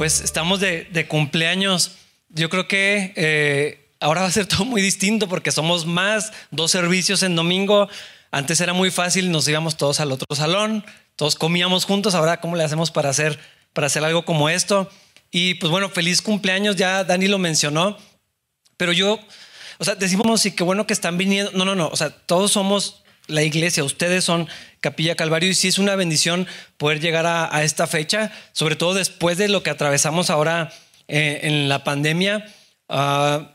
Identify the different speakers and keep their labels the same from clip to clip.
Speaker 1: pues estamos de, cumpleaños. Yo creo que eh, ahora va a ser todo muy distinto porque somos más, dos servicios en domingo. Antes era muy fácil, nos íbamos todos al otro salón, todos comíamos juntos. Ahora, ¿cómo le hacemos para hacer, para hacer algo como esto? Y pues bueno, feliz cumpleaños, ya Dani lo mencionó. Pero yo, o sea, decimos, sí, qué bueno que están viniendo. No, no, no, o sea, todos somos la iglesia, ustedes son Capilla Calvario y sí es una bendición poder llegar a, esta fecha, sobre todo después de lo que atravesamos ahora eh, en la pandemia. Ah,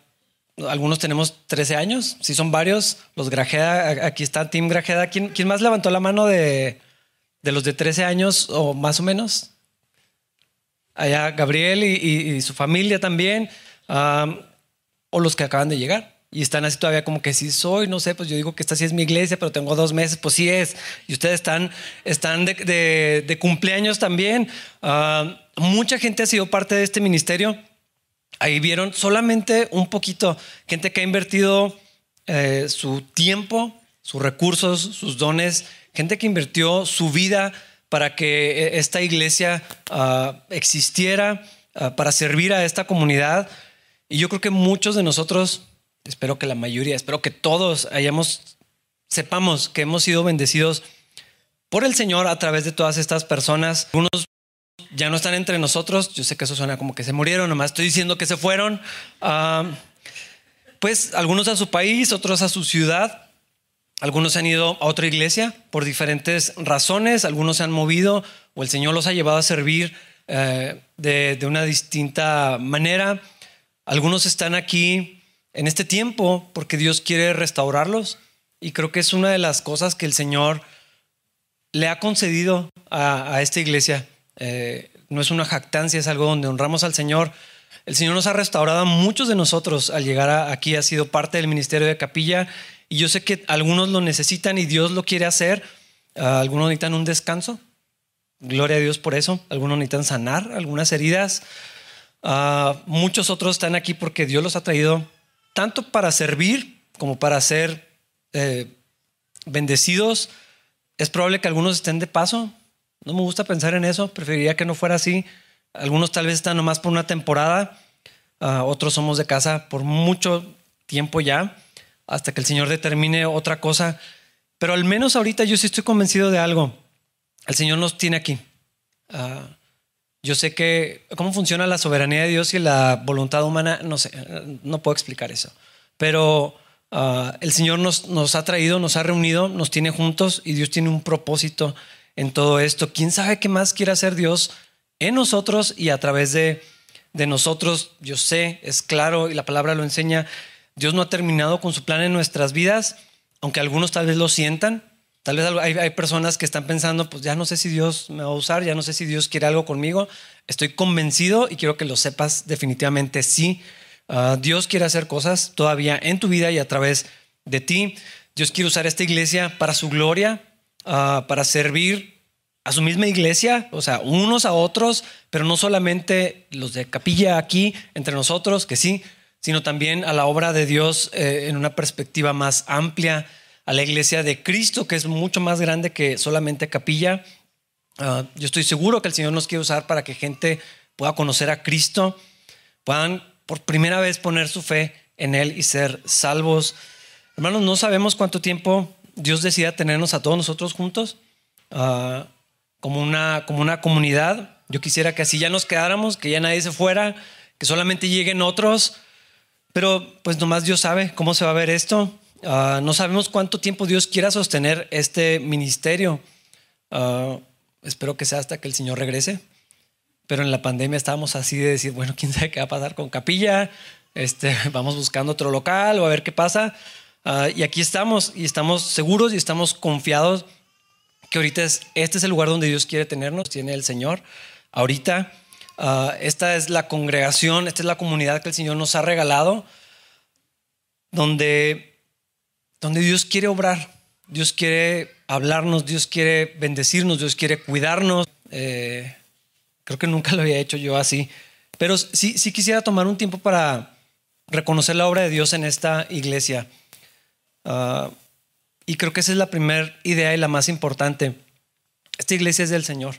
Speaker 1: algunos tenemos 13 años, si son varios, los Grajeda, aquí está Tim Grajeda. ¿Quién, ¿Quién, más levantó la mano de, de, los de 13 años o más o menos? Allá Gabriel y, su familia también, ah, o los que acaban de llegar y están así todavía como que sí soy, no sé, pues yo digo que esta sí es mi iglesia, pero tengo dos meses, pues sí es. Y ustedes están, están de, cumpleaños también. Ah, mucha gente ha sido parte de este ministerio. Ahí vieron solamente un poquito, gente que ha invertido eh, su tiempo, sus recursos, sus dones, gente que invirtió su vida para que eh, esta iglesia ah, existiera, ah, para servir a esta comunidad. Y yo creo que muchos de nosotros espero que la mayoría, espero que todos hayamos, sepamos que hemos sido bendecidos por el Señor a través de todas estas personas. Algunos ya no están entre nosotros, yo sé que eso suena como que se murieron, nomás estoy diciendo que se fueron. Ah, pues algunos a su país, otros a su ciudad. Algunos han ido a otra iglesia por diferentes razones, algunos se han movido o el Señor los ha llevado a servir eh, de, de, una distinta manera. Algunos están aquí en este tiempo porque Dios quiere restaurarlos y creo que es una de las cosas que el Señor le ha concedido a, esta iglesia. Eh, no es una jactancia, es algo donde honramos al Señor. El Señor nos ha restaurado a muchos de nosotros al llegar aquí, ha sido parte del ministerio de capilla y yo sé que algunos lo necesitan y Dios lo quiere hacer. Ah, algunos necesitan un descanso. Gloria a Dios por eso. Algunos necesitan sanar algunas heridas. Ah, muchos otros están aquí porque Dios los ha traído tanto para servir como para ser eh, bendecidos. Es probable que algunos estén de paso. No me gusta pensar en eso. Preferiría que no fuera así. Algunos tal vez están nomás por una temporada. Ah, otros somos de casa por mucho tiempo ya, hasta que el Señor determine otra cosa. Pero al menos ahorita yo sí estoy convencido de algo. El Señor nos tiene aquí. Ah, yo sé que cómo funciona la soberanía de Dios y la voluntad humana, no sé, no puedo explicar eso. Pero ah, el Señor nos, nos ha traído, nos ha reunido, nos tiene juntos y Dios tiene un propósito en todo esto. ¿Quién sabe qué más quiere hacer Dios en nosotros y a través de, de nosotros? Yo sé, es claro y la palabra lo enseña. Dios no ha terminado con su plan en nuestras vidas, aunque algunos tal vez lo sientan. Tal vez hay, personas que están pensando, pues ya no sé si Dios me va a usar, ya no sé si Dios quiere algo conmigo. Estoy convencido y quiero que lo sepas definitivamente sí. Ah, Dios quiere hacer cosas todavía en tu vida y a través de ti. Dios quiere usar esta iglesia para su gloria, ah, para servir a su misma iglesia, o sea, unos a otros, pero no solamente los de capilla aquí entre nosotros, que sí, sino también a la obra de Dios eh, en una perspectiva más amplia a la iglesia de Cristo, que es mucho más grande que solamente capilla. Ah, yo estoy seguro que el Señor nos quiere usar para que gente pueda conocer a Cristo, puedan por primera vez poner su fe en Él y ser salvos. Hermanos, no sabemos cuánto tiempo Dios decida tenernos a todos nosotros juntos ah, como, una, como una comunidad. Yo quisiera que así ya nos quedáramos, que ya nadie se fuera, que solamente lleguen otros, pero pues nomás Dios sabe cómo se va a ver esto. Ah, no sabemos cuánto tiempo Dios quiera sostener este ministerio. Ah, espero que sea hasta que el Señor regrese. Pero en la pandemia estábamos así de decir, bueno, quién sabe qué va a pasar con capilla. Este, vamos buscando otro local o a ver qué pasa. Ah, y aquí estamos y estamos seguros y estamos confiados que ahorita es, este es el lugar donde Dios quiere tenernos, tiene el Señor. Ahorita esta es la congregación, esta es la comunidad que el Señor nos ha regalado, donde donde Dios quiere obrar, Dios quiere hablarnos, Dios quiere bendecirnos, Dios quiere cuidarnos. Eh, creo que nunca lo había hecho yo así, pero sí, quisiera tomar un tiempo para reconocer la obra de Dios en esta iglesia. Ah, y creo que esa es la primera idea y la más importante. Esta iglesia es del Señor.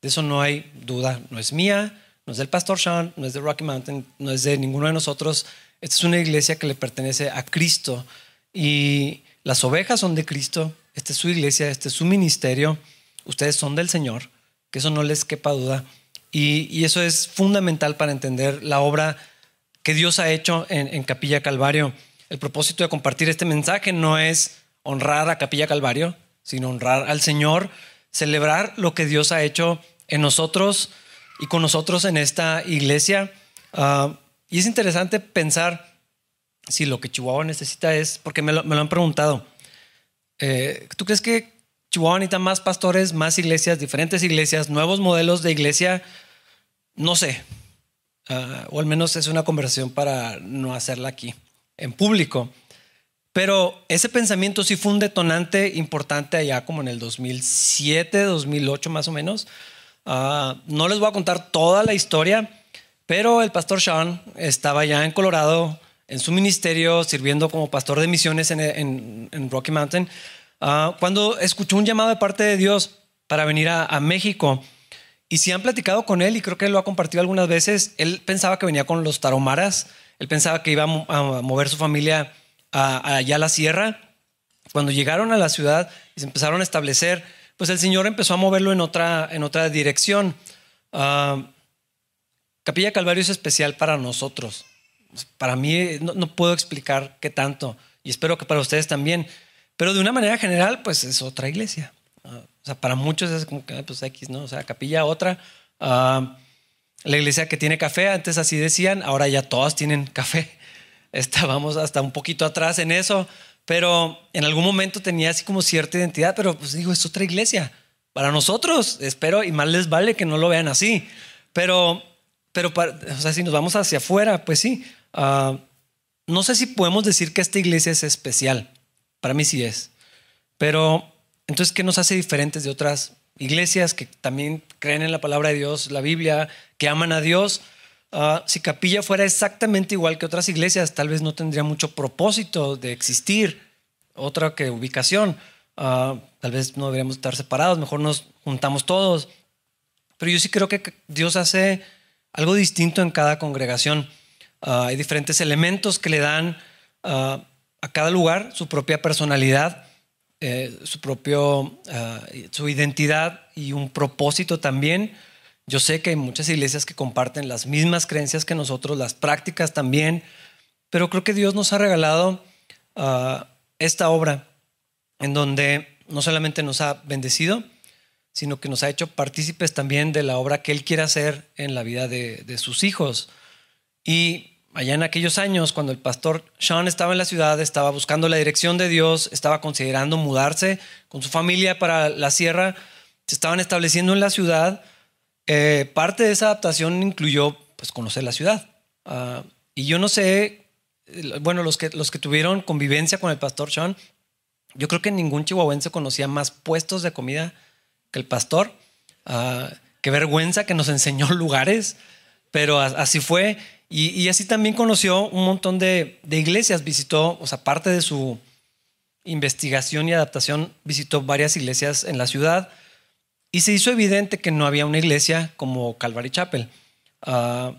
Speaker 1: De eso no hay duda. No es mía, no es del pastor Sean, no es de Rocky Mountain, no es de ninguno de nosotros. Esta es una iglesia que le pertenece a Cristo y las ovejas son de Cristo. Esta es su iglesia, este es su ministerio. Ustedes son del Señor, que eso no les quepa duda. Y, eso es fundamental para entender la obra que Dios ha hecho en, Capilla Calvario. El propósito de compartir este mensaje no es honrar a Capilla Calvario, sino honrar al Señor, celebrar lo que Dios ha hecho en nosotros y con nosotros en esta iglesia. Ah, y es interesante pensar si lo que Chihuahua necesita es, porque me lo, han preguntado, eh, ¿tú crees que Chihuahua necesita más pastores, más iglesias, diferentes iglesias, nuevos modelos de iglesia? No sé, ah, o al menos es una conversación para no hacerla aquí, en público. Pero ese pensamiento sí fue un detonante importante allá como en el 2007, 2008 más o menos, Ah, no les voy a contar toda la historia, pero el pastor Sean estaba ya en Colorado en su ministerio sirviendo como pastor de misiones en, Rocky Mountain, ah, cuando escuchó un llamado de parte de Dios para venir a, México. Y si han platicado con él, y creo que lo ha compartido algunas veces, él pensaba que venía con los taromaras, él pensaba que iba a, mover su familia allá a la sierra. Cuando llegaron a la ciudad y se empezaron a establecer, pues el Señor empezó a moverlo en otra, en otra dirección. Ah, Capilla Calvario es especial para nosotros. Para mí no, puedo explicar qué tanto y espero que para ustedes también. Pero de una manera general, pues es otra iglesia. Ah, o sea, para muchos es como que, pues X, ¿no? O sea, capilla otra. Ah, la iglesia que tiene café, antes así decían, ahora ya todas tienen café. Estábamos hasta un poquito atrás en eso pero en algún momento tenía así como cierta identidad, pero pues digo, es otra iglesia. Para nosotros, espero, y más les vale que no lo vean así. Pero, pero o sea, si nos vamos hacia afuera, pues sí. Ah, no sé si podemos decir que esta iglesia es especial. Para mí sí es. Pero, entonces, ¿qué nos hace diferentes de otras iglesias que también creen en la palabra de Dios, la Biblia, que aman a Dios? Ah, si Capilla fuera exactamente igual que otras iglesias, tal vez no tendría mucho propósito de existir, otra que ubicación. Ah, tal vez no deberíamos estar separados, mejor nos juntamos todos. Pero yo sí creo que Dios hace algo distinto en cada congregación. Ah, hay diferentes elementos que le dan a cada lugar su propia personalidad, eh, su propio, su identidad y un propósito también. Yo sé que hay muchas iglesias que comparten las mismas creencias que nosotros, las prácticas también, pero creo que Dios nos ha regalado ah, esta obra en donde no solamente nos ha bendecido, sino que nos ha hecho partícipes también de la obra que Él quiere hacer en la vida de, de sus hijos. Y allá en aquellos años, cuando el pastor Sean estaba en la ciudad, estaba buscando la dirección de Dios, estaba considerando mudarse con su familia para la sierra, se estaban estableciendo en la ciudad eh, parte de esa adaptación incluyó pues, conocer la ciudad. Ah, y yo no sé, bueno, los que, los que tuvieron convivencia con el pastor Sean, yo creo que ningún chihuahuense conocía más puestos de comida que el pastor. Ah, qué vergüenza que nos enseñó lugares, pero así fue. Y, así también conoció un montón de, iglesias, visitó, o sea, parte de su investigación y adaptación, visitó varias iglesias en la ciudad. Y se hizo evidente que no había una iglesia como Calvary Chapel. Ah,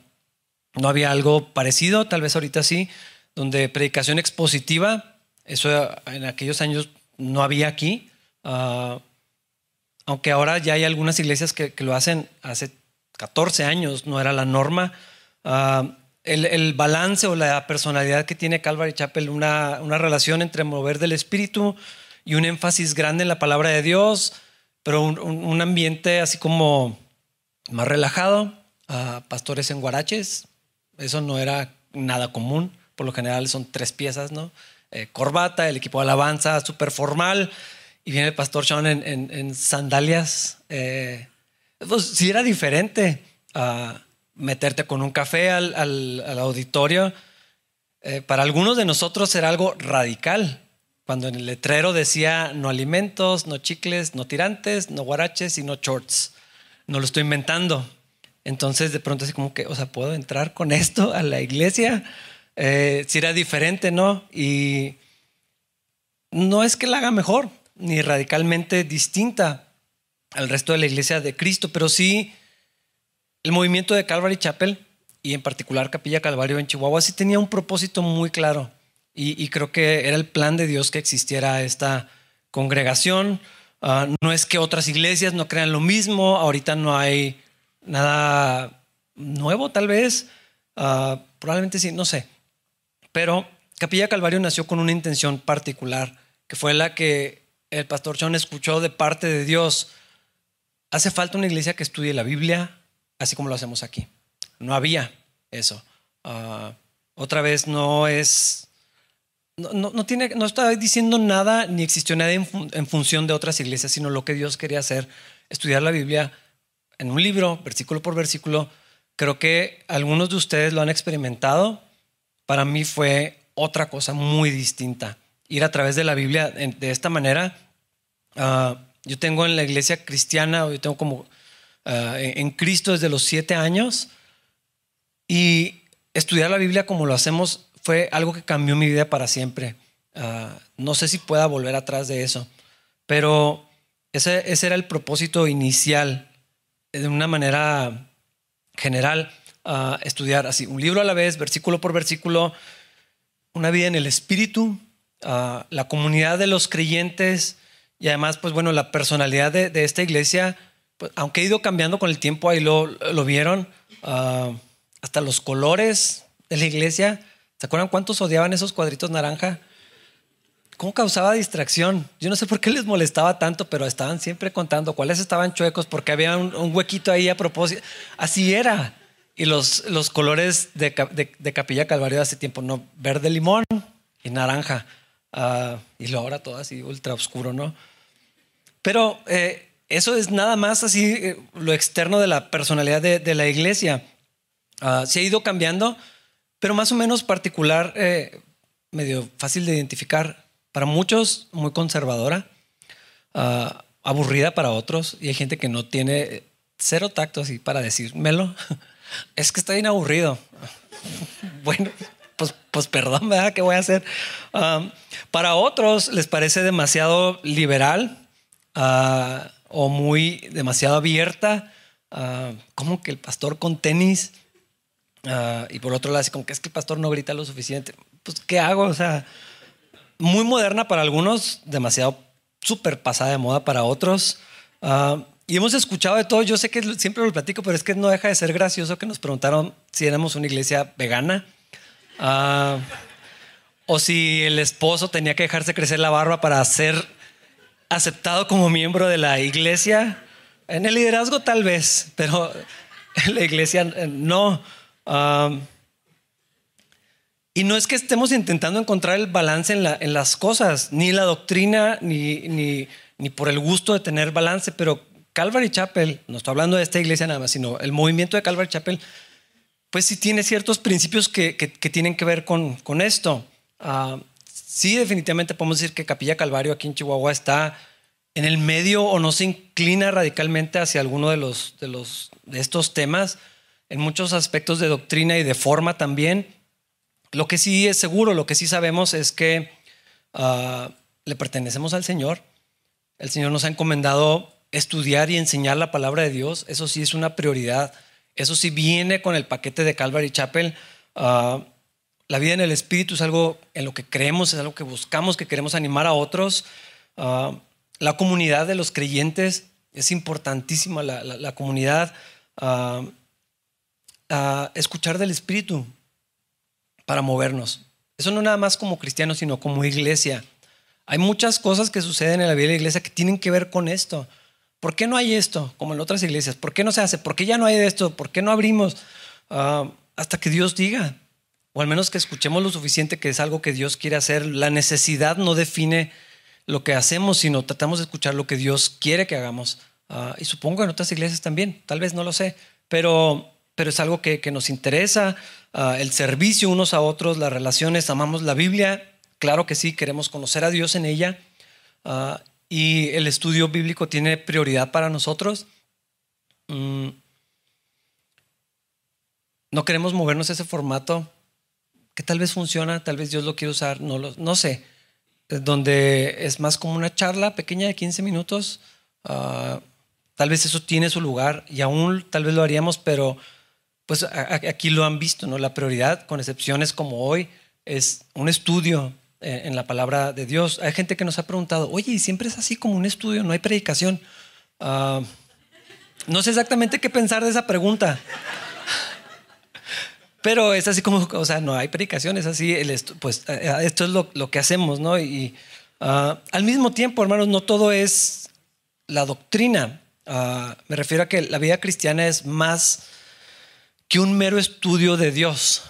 Speaker 1: no había algo parecido, tal vez ahorita sí, donde predicación expositiva, eso en aquellos años no había aquí. Ah, aunque ahora ya hay algunas iglesias que, lo hacen hace 14 años, no era la norma. Ah, el, balance o la personalidad que tiene Calvary Chapel, una, una relación entre mover del espíritu y un énfasis grande en la palabra de Dios, pero un, ambiente así como más relajado, pastores en guaraches, eso no era nada común, por lo general son tres piezas, ¿no? Eh, corbata, el equipo de alabanza súper formal, y viene el pastor Sean en, sandalias. Eh, pues sí era diferente a meterte con un café al, auditorio. Eh, para algunos de nosotros era algo radical, cuando en el letrero decía no alimentos, no chicles, no tirantes, no guaraches y no shorts. No lo estoy inventando. Entonces de pronto así como que, o sea, ¿puedo entrar con esto a la iglesia? Eh, si era diferente, ¿no? Y no es que la haga mejor, ni radicalmente distinta al resto de la iglesia de Cristo, pero sí el movimiento de Calvary Chapel y en particular Capilla Calvario en Chihuahua sí tenía un propósito muy claro y, creo que era el plan de Dios que existiera esta congregación. Ah, no es que otras iglesias no crean lo mismo, ahorita no hay nada nuevo tal vez, ah, probablemente sí, no sé, pero Capilla Calvario nació con una intención particular, que fue la que el pastor John escuchó de parte de Dios. Hace falta una iglesia que estudie la Biblia, así como lo hacemos aquí. No había eso. Ah, otra vez no es, no, no, tiene, no está diciendo nada ni existió nada en, en, función de otras iglesias, sino lo que Dios quería hacer, estudiar la Biblia en un libro, versículo por versículo. Creo que algunos de ustedes lo han experimentado. Para mí fue otra cosa muy distinta. Ir a través de la Biblia de esta manera. Ah, yo tengo en la iglesia cristiana, yo tengo como ah, en Cristo desde los siete años y estudiar la Biblia como lo hacemos fue algo que cambió mi vida para siempre. Ah, no sé si pueda volver atrás de eso, pero ese, ese, era el propósito inicial, de una manera general, estudiar así, un libro a la vez, versículo por versículo, una vida en el Espíritu, la comunidad de los creyentes y además, pues bueno, la personalidad de, esta iglesia, pues, aunque ha ido cambiando con el tiempo, ahí lo, lo vieron, hasta los colores de la iglesia. ¿Se acuerdan cuántos odiaban esos cuadritos naranja? ¿Cómo causaba distracción? Yo no sé por qué les molestaba tanto, pero estaban siempre contando cuáles estaban chuecos porque había un, huequito ahí a propósito. Así era. Y los, los colores de, de, Capilla Calvario de hace tiempo, no, verde limón y naranja. Uh, y lo ahora todo así ultra oscuro, ¿no? Pero eh, eso es nada más así eh, lo externo de la personalidad de, de la iglesia. Uh, se ha ido cambiando, pero más o menos particular, eh, medio fácil de identificar. Para muchos, muy conservadora, uh, aburrida para otros, y hay gente que no tiene cero tacto así para decírmelo. es que está bien aburrido. bueno, pues, pues perdón, ¿verdad? ¿Qué voy a hacer? Um, para otros les parece demasiado liberal uh, o muy demasiado abierta, uh, como que el pastor con tenis Ah, y por otro lado, así como que es que el pastor no grita lo suficiente. Pues, ¿qué hago? O sea, muy moderna para algunos, demasiado súper pasada de moda para otros. Ah, y hemos escuchado de todo. Yo sé que siempre lo platico, pero es que no deja de ser gracioso que nos preguntaron si éramos una iglesia vegana. Ah, o si el esposo tenía que dejarse crecer la barba para ser aceptado como miembro de la iglesia. En el liderazgo tal vez, pero en la iglesia eh, no y no es que estemos intentando encontrar el balance en, las cosas, ni la doctrina, ni, por el gusto de tener balance, pero Calvary Chapel, no estoy hablando de esta iglesia nada más, sino el movimiento de Calvary Chapel, pues sí tiene ciertos principios que, tienen que ver con esto. Sí, definitivamente podemos decir que Capilla Calvario aquí en Chihuahua está en el medio o no se inclina radicalmente hacia alguno de, los, de, los, de estos temas en muchos aspectos de doctrina y de forma también. Lo que sí es seguro, lo que sí sabemos es que ah, le pertenecemos al Señor. El Señor nos ha encomendado estudiar y enseñar la palabra de Dios. Eso sí es una prioridad. Eso sí viene con el paquete de Calvary Chapel. Ah, la vida en el Espíritu es algo en lo que creemos, es algo que buscamos, que queremos animar a otros. Ah, la comunidad de los creyentes es importantísima, la, comunidad a escuchar del Espíritu para movernos. Eso no nada más como cristianos, sino como iglesia. Hay muchas cosas que suceden en la vida de la iglesia que tienen que ver con esto. ¿Por qué no hay esto como en otras iglesias? ¿Por qué no se hace? ¿Por qué ya no hay de esto? ¿Por qué no abrimos? Ah, hasta que Dios diga. O al menos que escuchemos lo suficiente que es algo que Dios quiere hacer. La necesidad no define lo que hacemos, sino tratamos de escuchar lo que Dios quiere que hagamos. Ah, y supongo en otras iglesias también, tal vez no lo sé, pero pero es algo que, nos interesa, ah, el servicio unos a otros, las relaciones, amamos la Biblia, claro que sí, queremos conocer a Dios en ella, ah, y el estudio bíblico tiene prioridad para nosotros. Mm. No queremos movernos ese formato que tal vez funciona, tal vez Dios lo quiere usar, no, lo, no sé, donde es más como una charla pequeña de 15 minutos. Ah, tal vez eso tiene su lugar y aún tal vez lo haríamos, pero pues aquí lo han visto, ¿no? La prioridad, con excepciones como hoy, es un estudio eh, en la palabra de Dios. Hay gente que nos ha preguntado, oye, ¿y siempre es así como un estudio? ¿No hay predicación? Ah, no sé exactamente qué pensar de esa pregunta. Pero es así como, o sea, no hay predicación, es así, el pues eh, eh, esto es lo, que hacemos, ¿no? Y ah, al mismo tiempo, hermanos, no todo es la doctrina. Ah, me refiero a que la vida cristiana es más que un mero estudio de Dios,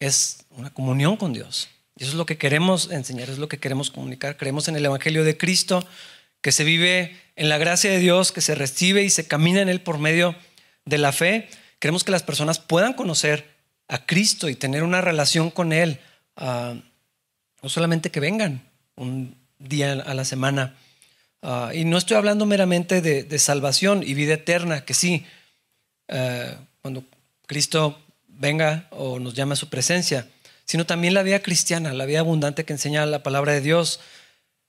Speaker 1: es una comunión con Dios. Y eso es lo que queremos enseñar, es lo que queremos comunicar. Creemos en el Evangelio de Cristo, que se vive en la gracia de Dios, que se recibe y se camina en él por medio de la fe. Queremos que las personas puedan conocer a Cristo y tener una relación con Él. Ah, no solamente que vengan un día a la semana. Ah, y no estoy hablando meramente de, salvación y vida eterna, que sí, eh, cuando Cristo venga o nos llame a su presencia, sino también la vida cristiana, la vida abundante que enseña la palabra de Dios.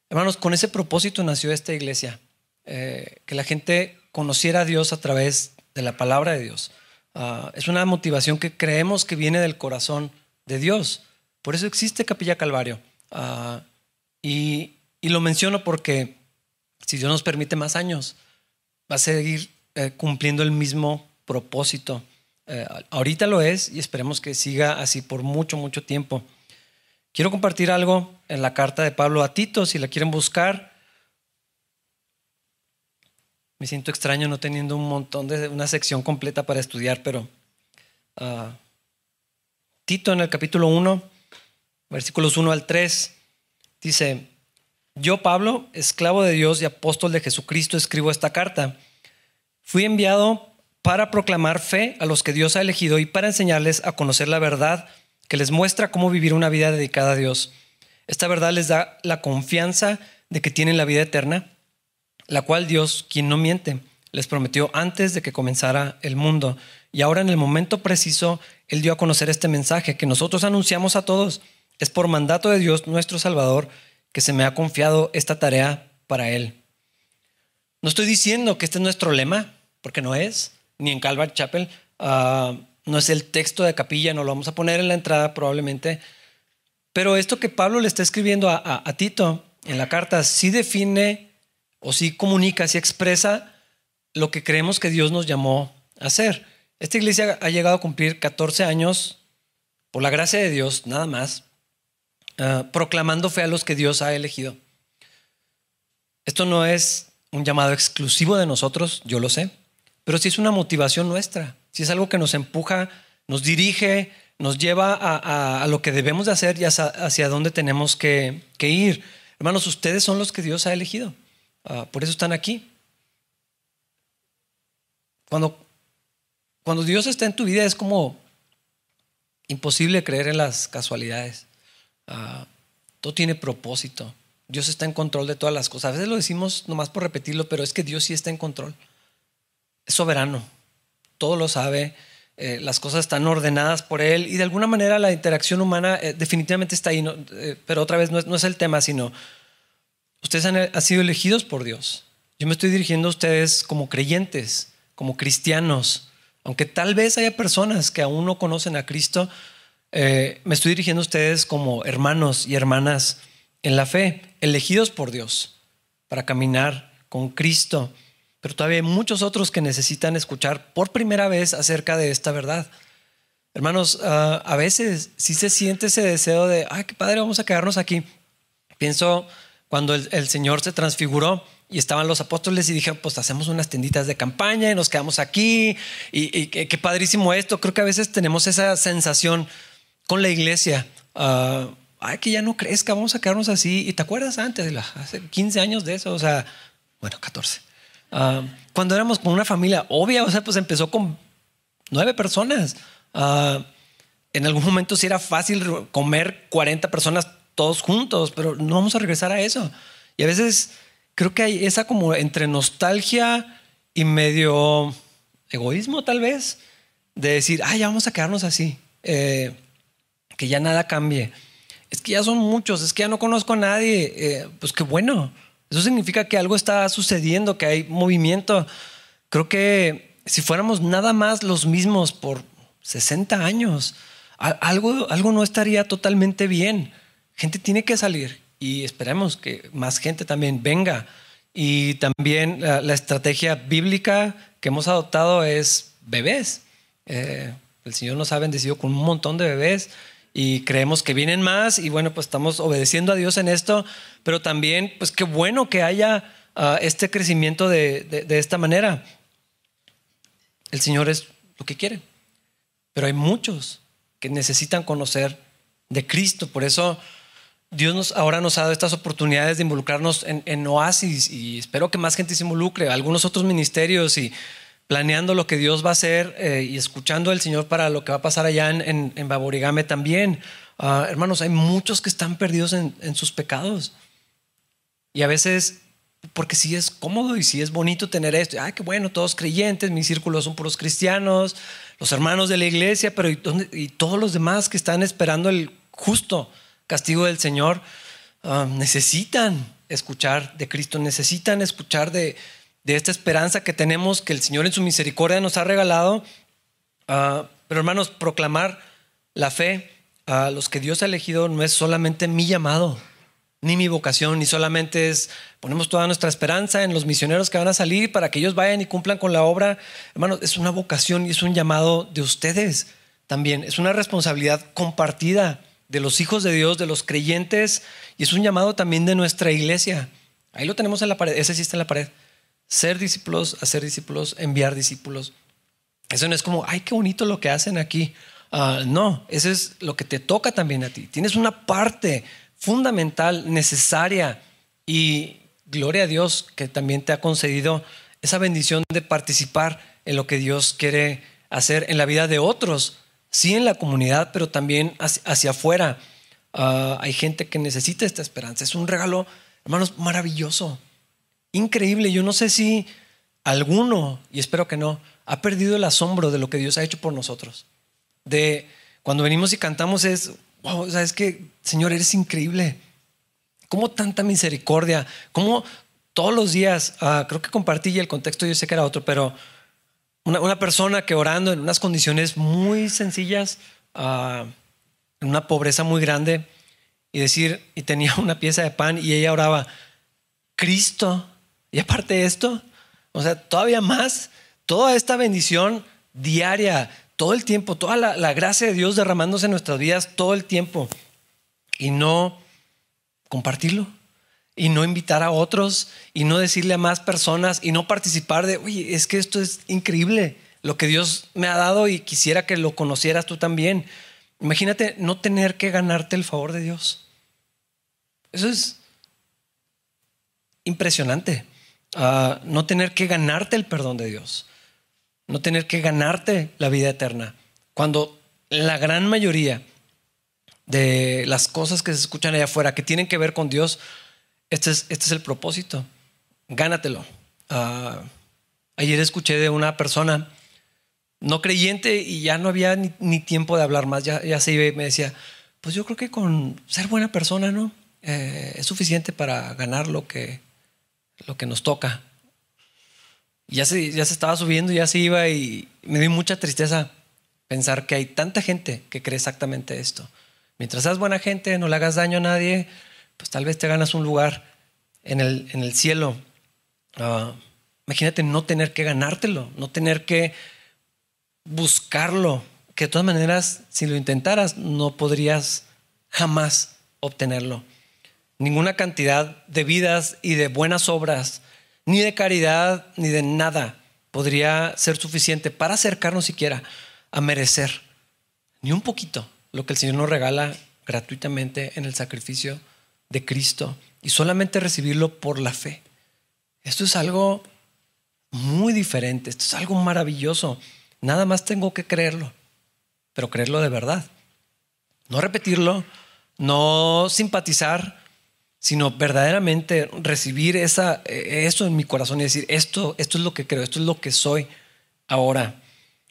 Speaker 1: Hermanos, con ese propósito nació esta iglesia, eh, que la gente conociera a Dios a través de la palabra de Dios. Ah, es una motivación que creemos que viene del corazón de Dios. Por eso existe Capilla Calvario. Ah, y, lo menciono porque si Dios nos permite más años, va a seguir eh, cumpliendo el mismo propósito. Eh, ahorita lo es y esperemos que siga así por mucho, mucho tiempo. Quiero compartir algo en la carta de Pablo a Tito, si la quieren buscar. Me siento extraño no teniendo un montón de una sección completa para estudiar, pero ah, Tito en el capítulo 1, versículos 1 al 3, dice, yo Pablo, esclavo de Dios y apóstol de Jesucristo, escribo esta carta. Fui enviado para proclamar fe a los que Dios ha elegido y para enseñarles a conocer la verdad que les muestra cómo vivir una vida dedicada a Dios. Esta verdad les da la confianza de que tienen la vida eterna la cual Dios, quien no miente, les prometió antes de que comenzara el mundo. Y ahora en el momento preciso, Él dio a conocer este mensaje que nosotros anunciamos a todos. Es por mandato de Dios, nuestro Salvador, que se me ha confiado esta tarea para Él. No estoy diciendo que este es nuestro lema, porque no es, ni en Calvary Chapel. Ah, no es el texto de capilla, no lo vamos a poner en la entrada probablemente. Pero esto que Pablo le está escribiendo a, a Tito en la carta sí define o si comunica, si expresa lo que creemos que Dios nos llamó a hacer. Esta iglesia ha llegado a cumplir 14 años, por la gracia de Dios, nada más, ah, proclamando fe a los que Dios ha elegido. Esto no es un llamado exclusivo de nosotros, yo lo sé, pero sí es una motivación nuestra, si es algo que nos empuja, nos dirige, nos lleva a, lo que debemos de hacer y hacia, dónde tenemos que ir. Hermanos, ustedes son los que Dios ha elegido. Ah, por eso están aquí. Cuando, cuando Dios está en tu vida es como imposible creer en las casualidades. Ah, todo tiene propósito. Dios está en control de todas las cosas. A veces lo decimos nomás por repetirlo, pero es que Dios sí está en control. Es soberano. Todo lo sabe. Eh, las cosas están ordenadas por Él y de alguna manera la interacción humana eh, definitivamente está ahí. Eh, pero otra vez no es, no es el tema, sino Ustedes han, sido elegidos por Dios. Yo me estoy dirigiendo a ustedes como creyentes, como cristianos. Aunque tal vez haya personas que aún no conocen a Cristo, eh, me estoy dirigiendo a ustedes como hermanos y hermanas en la fe, elegidos por Dios para caminar con Cristo. Pero todavía hay muchos otros que necesitan escuchar por primera vez acerca de esta verdad. Hermanos, ah, a veces sí se siente ese deseo de, ay, qué padre, vamos a quedarnos aquí. Pienso cuando el, Señor se transfiguró y estaban los apóstoles y dijeron, pues hacemos unas tenditas de campaña y nos quedamos aquí y, qué, padrísimo esto. Creo que a veces tenemos esa sensación con la iglesia. Ah, ay, que ya no crezca, vamos a quedarnos así. ¿Y te acuerdas antes, hace 15 años de eso? O sea, bueno, 14. Ah, cuando éramos con una familia obvia, o sea, pues empezó con nueve personas. Ah, en algún momento sí era fácil comer 40 personas todos juntos, pero no vamos a regresar a eso. Y a veces creo que hay esa como entre nostalgia y medio egoísmo tal vez, de decir, ah, ya vamos a quedarnos así, eh, que ya nada cambie. Es que ya son muchos, es que ya no conozco a nadie. Eh, pues qué bueno. Eso significa que algo está sucediendo, que hay movimiento. creo que si fuéramos nada más los mismos por 60 años, algo, algo no estaría totalmente bien. Gente tiene que salir y esperemos que más gente también venga. Y también la, estrategia bíblica que hemos adoptado es bebés. Eh, el Señor nos ha bendecido con un montón de bebés y creemos que vienen más y bueno, pues estamos obedeciendo a Dios en esto, pero también pues qué bueno que haya ah, este crecimiento de, de esta manera. El Señor es lo que quiere, pero hay muchos que necesitan conocer de Cristo, por eso Dios nos, ahora nos ha dado estas oportunidades de involucrarnos en, Oasis y espero que más gente se involucre, algunos otros ministerios y planeando lo que Dios va a hacer eh, y escuchando al Señor para lo que va a pasar allá en, en, Baborigame también. Ah, hermanos, hay muchos que están perdidos en, en, sus pecados. Y a veces, porque sí es cómodo y sí es bonito tener esto. Ay, qué bueno, todos creyentes, mis círculos son puros cristianos, los hermanos de la iglesia, pero ¿y, y todos los demás que están esperando el justo castigo del Señor ah, necesitan escuchar de Cristo, necesitan escuchar de, de esta esperanza que tenemos que el Señor en su misericordia nos ha regalado. Ah, pero hermanos, proclamar la fe a los que Dios ha elegido no es solamente mi llamado, ni mi vocación, ni solamente es ponemos toda nuestra esperanza en los misioneros que van a salir para que ellos vayan y cumplan con la obra. Hermanos, es una vocación y es un llamado de ustedes también. Es una responsabilidad compartida de los hijos de Dios, de los creyentes, y es un llamado también de nuestra iglesia. Ahí lo tenemos en la pared, ese sí está en la pared ser discípulos, hacer discípulos, enviar discípulos. Eso no es como, ay, qué bonito lo que hacen aquí. Ah, no, eso es lo que te toca también a ti. Tienes una parte fundamental, necesaria y gloria a Dios que también te ha concedido esa bendición de participar en lo que Dios quiere hacer en la vida de otros, sí en la comunidad, pero también hacia, afuera. Ah, hay gente que necesita esta esperanza. Es un regalo, hermanos, maravilloso increíble. Yo no sé si alguno, y espero que no, ha perdido el asombro de lo que Dios ha hecho por nosotros. De cuando venimos y cantamos es, wow, sabes que, Señor, eres increíble. ¿Cómo tanta misericordia? ¿Cómo todos los días, ah, creo que compartí el contexto, yo sé que era otro, pero una, persona que orando en unas condiciones muy sencillas, ah, en una pobreza muy grande, y decir, y tenía una pieza de pan y ella oraba, Cristo y aparte de esto, o sea, todavía más, toda esta bendición diaria, todo el tiempo, toda la, gracia de Dios derramándose en nuestras vidas todo el tiempo y no compartirlo y no invitar a otros y no decirle a más personas y no participar de, oye, es que esto es increíble, lo que Dios me ha dado y quisiera que lo conocieras tú también. Imagínate no tener que ganarte el favor de Dios. Eso es impresionante no tener que ganarte el perdón de Dios, no tener que ganarte la vida eterna, cuando la gran mayoría de las cosas que se escuchan allá afuera que tienen que ver con Dios, este es, este es el propósito, gánatelo. Ah, ayer escuché de una persona no creyente y ya no había ni, tiempo de hablar más, ya, ya se iba y me decía, pues yo creo que con ser buena persona, ¿no? Eh, es suficiente para ganar lo que, lo que nos toca. Ya se, ya se estaba subiendo, ya se iba y me dio mucha tristeza pensar que hay tanta gente que cree exactamente esto. Mientras seas buena gente, no le hagas daño a nadie, pues tal vez te ganas un lugar en el, en el cielo. Ah, imagínate no tener que ganártelo, no tener que buscarlo, que de todas maneras, si lo intentaras, no podrías jamás obtenerlo ninguna cantidad de vidas y de buenas obras, ni de caridad, ni de nada podría ser suficiente para acercarnos siquiera a merecer ni un poquito lo que el Señor nos regala gratuitamente en el sacrificio de Cristo y solamente recibirlo por la fe. Esto es algo muy diferente, esto es algo maravilloso. Nada más tengo que creerlo, pero creerlo de verdad. No repetirlo, no simpatizar, sino verdaderamente recibir esa, eso en mi corazón y decir, esto, esto es lo que creo, esto es lo que soy ahora.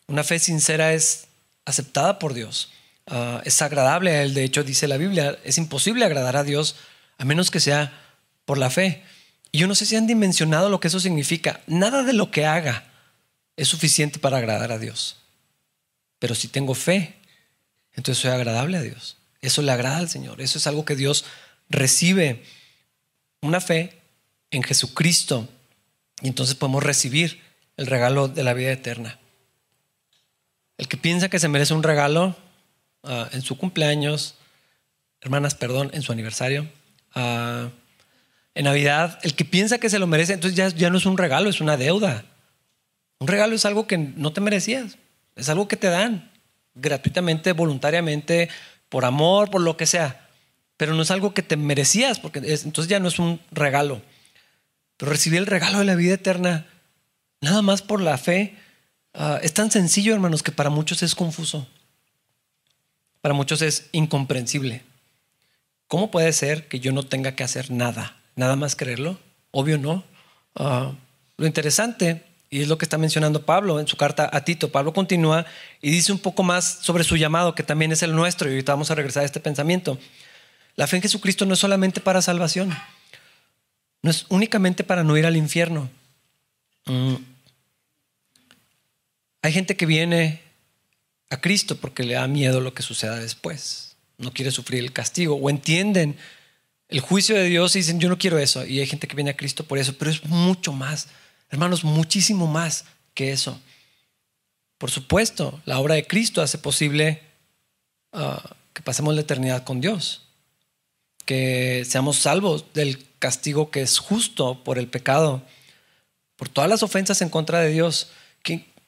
Speaker 1: Una fe sincera es aceptada por Dios, ah, es agradable a Él. De hecho, dice la Biblia, es imposible agradar a Dios a menos que sea por la fe. Y yo no sé si han dimensionado lo que eso significa. Nada de lo que haga es suficiente para agradar a Dios. Pero si tengo fe, entonces soy agradable a Dios. Eso le agrada al Señor. Eso es algo que Dios recibe. Una fe en Jesucristo. Y entonces podemos recibir el regalo de la vida eterna. El que piensa que se merece un regalo ah, en su cumpleaños, hermanas, perdón, en su aniversario, ah, en Navidad, el que piensa que se lo merece, entonces ya, no es un regalo, es una deuda. Un regalo es algo que no te merecías, es algo que te dan gratuitamente, voluntariamente, por amor, por lo que sea, pero no es algo que te merecías, porque entonces ya no es un regalo. Pero recibir el regalo de la vida eterna, nada más por la fe, ah, es tan sencillo, hermanos, que para muchos es confuso. Para muchos es incomprensible. ¿Cómo puede ser que yo no tenga que hacer nada? Nada más creerlo. Obvio no. Ah, lo interesante, y es lo que está mencionando Pablo en su carta a Tito, Pablo continúa y dice un poco más sobre su llamado, que también es el nuestro, y ahorita vamos a regresar a este pensamiento. La fe en Jesucristo no es solamente para salvación, no es únicamente para no ir al infierno. Mm. Hay gente que viene a Cristo porque le da miedo lo que suceda después, no quiere sufrir el castigo o entienden el juicio de Dios y dicen, yo no quiero eso. Y hay gente que viene a Cristo por eso, pero es mucho más, hermanos, muchísimo más que eso. Por supuesto, la obra de Cristo hace posible ah, que pasemos la eternidad con Dios, que seamos salvos del castigo que es justo por el pecado, por todas las ofensas en contra de Dios.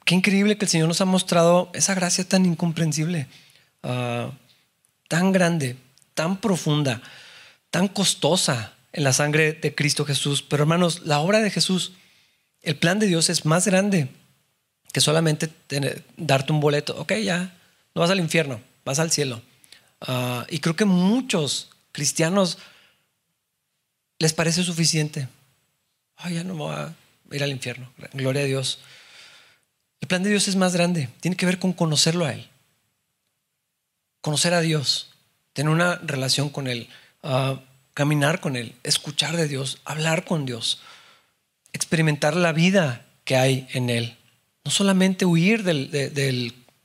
Speaker 1: Qué, increíble que el Señor nos ha mostrado esa gracia tan incomprensible, ah, tan grande, tan profunda tan costosa en la sangre de Cristo Jesús. Pero hermanos, la obra de Jesús, el plan de Dios es más grande que solamente darte un boleto. Ok, ya, no vas al infierno, vas al cielo. Ah, y creo que muchos cristianos les parece suficiente. Ay, ya no voy a ir al infierno. Gloria a Dios. El plan de Dios es más grande. Tiene que ver con conocerlo a Él. Conocer a Dios. Tener una relación con Él caminar con Él, escuchar de Dios, hablar con Dios, experimentar la vida que hay en Él. No solamente huir del,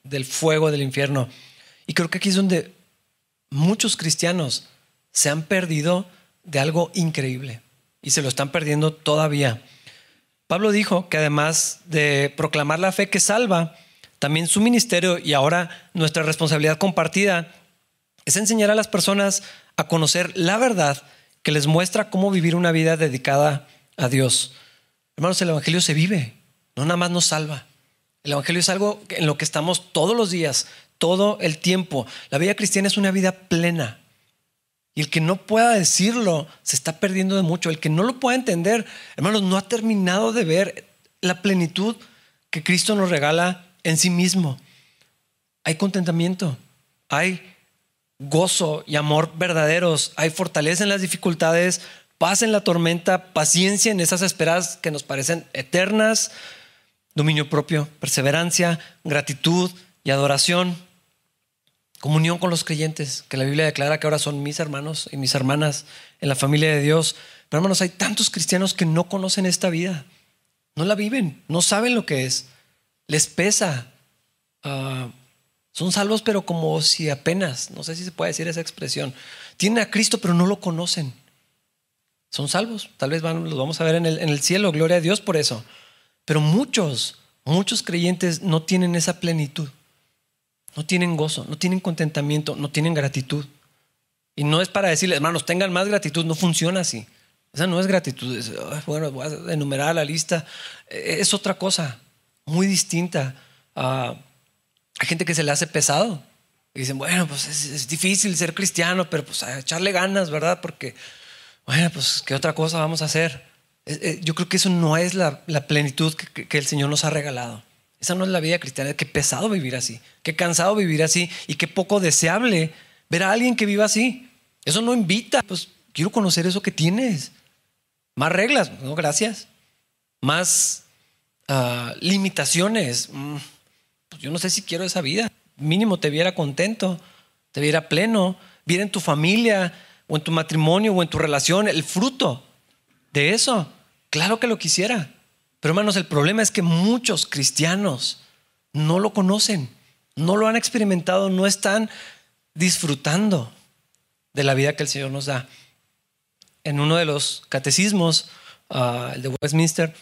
Speaker 1: del fuego del infierno. Y creo que aquí es donde muchos cristianos se han perdido de algo increíble y se lo están perdiendo todavía. Pablo dijo que además de proclamar la fe que salva, también su ministerio y ahora nuestra responsabilidad compartida es enseñar a las personas a conocer la verdad que les muestra cómo vivir una vida dedicada a Dios. Hermanos, el Evangelio se vive, no nada más nos salva. El Evangelio es algo en lo que estamos todos los días, todo el tiempo. La vida cristiana es una vida plena. Y el que no pueda decirlo se está perdiendo de mucho. El que no lo pueda entender, hermanos, no ha terminado de ver la plenitud que Cristo nos regala en sí mismo. Hay contentamiento, hay gozo y amor verdaderos. Hay fortaleza en las dificultades, paz en la tormenta, paciencia en esas esperas que nos parecen eternas, dominio propio, perseverancia, gratitud y adoración. Comunión con los creyentes, que la Biblia declara que ahora son mis hermanos y mis hermanas en la familia de Dios. Pero hermanos, hay tantos cristianos que no conocen esta vida, no la viven, no saben lo que es, les pesa. Ah, son salvos, pero como si apenas, no sé si se puede decir esa expresión. Tienen a Cristo, pero no lo conocen. Son salvos. Tal vez los vamos a ver en el, en el cielo. Gloria a Dios por eso. Pero muchos, muchos creyentes no tienen esa plenitud. No tienen gozo, no tienen contentamiento, no tienen gratitud. Y no es para decirles, hermanos, tengan más gratitud. No funciona así. Esa no es gratitud. bueno, voy a enumerar la lista. E, es otra cosa, muy distinta. a hay gente que se le hace pesado. Y dicen, bueno, pues es, difícil ser cristiano, pero pues a echarle ganas, ¿verdad? Porque, bueno, pues qué otra cosa vamos a hacer. Eh, eh, yo creo que eso no es la, plenitud que, el Señor nos ha regalado. Esa no es la vida cristiana. Qué pesado vivir así, qué cansado vivir así y qué poco deseable ver a alguien que viva así. Eso no invita. Pues quiero conocer eso que tienes. Más reglas, no, gracias. Más ah, limitaciones. Mm, pues yo no sé si quiero esa vida. Mínimo te viera contento, te viera pleno, viera en tu familia o en tu matrimonio o en tu relación el fruto de eso. Claro que lo quisiera. Pero hermanos, el problema es que muchos cristianos no lo conocen, no lo han experimentado, no están disfrutando de la vida que el Señor nos da. En uno de los catecismos, ah, el de Westminster,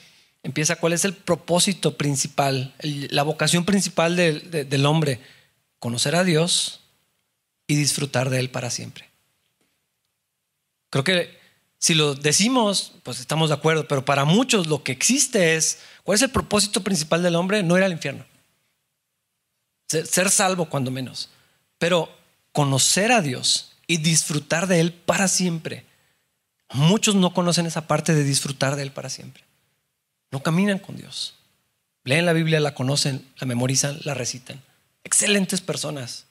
Speaker 1: empieza cuál es el propósito principal, la vocación principal del hombre, conocer a Dios y disfrutar de Él para siempre. Creo que si lo decimos, pues estamos de acuerdo, pero para muchos lo que existe es, ¿cuál es el propósito principal del hombre? No ir al infierno. Ser, salvo cuando menos. Pero conocer a Dios y disfrutar de Él para siempre. Muchos no conocen esa parte de disfrutar de Él para siempre. No caminan con Dios. Leen la Biblia, la conocen, la memorizan, la recitan. Excelentes personas,